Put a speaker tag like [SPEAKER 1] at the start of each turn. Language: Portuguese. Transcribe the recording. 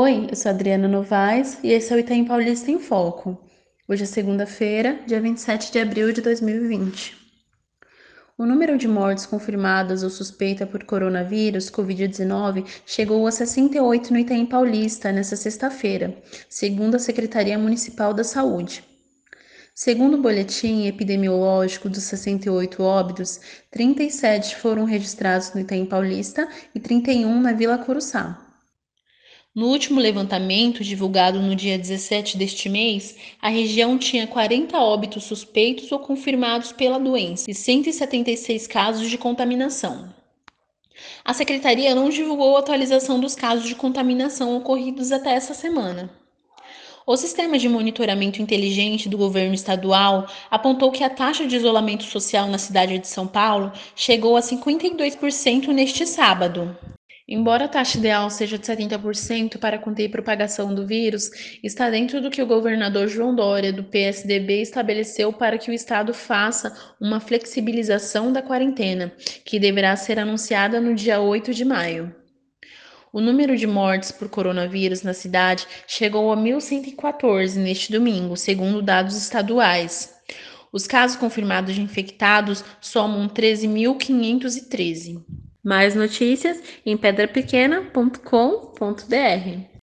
[SPEAKER 1] Oi, eu sou Adriana Novaes e esse é o Itaim Paulista em Foco. Hoje é segunda-feira, dia 27 de abril de 2020. O número de mortes confirmadas ou suspeita por coronavírus Covid-19 chegou a 68 no Itaim Paulista nesta sexta-feira, segundo a Secretaria Municipal da Saúde. Segundo o boletim epidemiológico dos 68 óbitos, 37 foram registrados no Itaim Paulista e 31 na Vila Curuçá. No último levantamento, divulgado no dia 17 deste mês, a região tinha 40 óbitos suspeitos ou confirmados pela doença e 176 casos de contaminação. A secretaria não divulgou a atualização dos casos de contaminação ocorridos até essa semana. O sistema de monitoramento inteligente do governo estadual apontou que a taxa de isolamento social na cidade de São Paulo chegou a 52% neste sábado. Embora a taxa ideal seja de 70% para conter propagação do vírus, está dentro do que o governador João Dória, do PSDB, estabeleceu para que o Estado faça uma flexibilização da quarentena, que deverá ser anunciada no dia 8 de maio. O número de mortes por coronavírus na cidade chegou a 1.114 neste domingo, segundo dados estaduais. Os casos confirmados de infectados somam 13.513. Mais notícias em pedrapequena.com.br.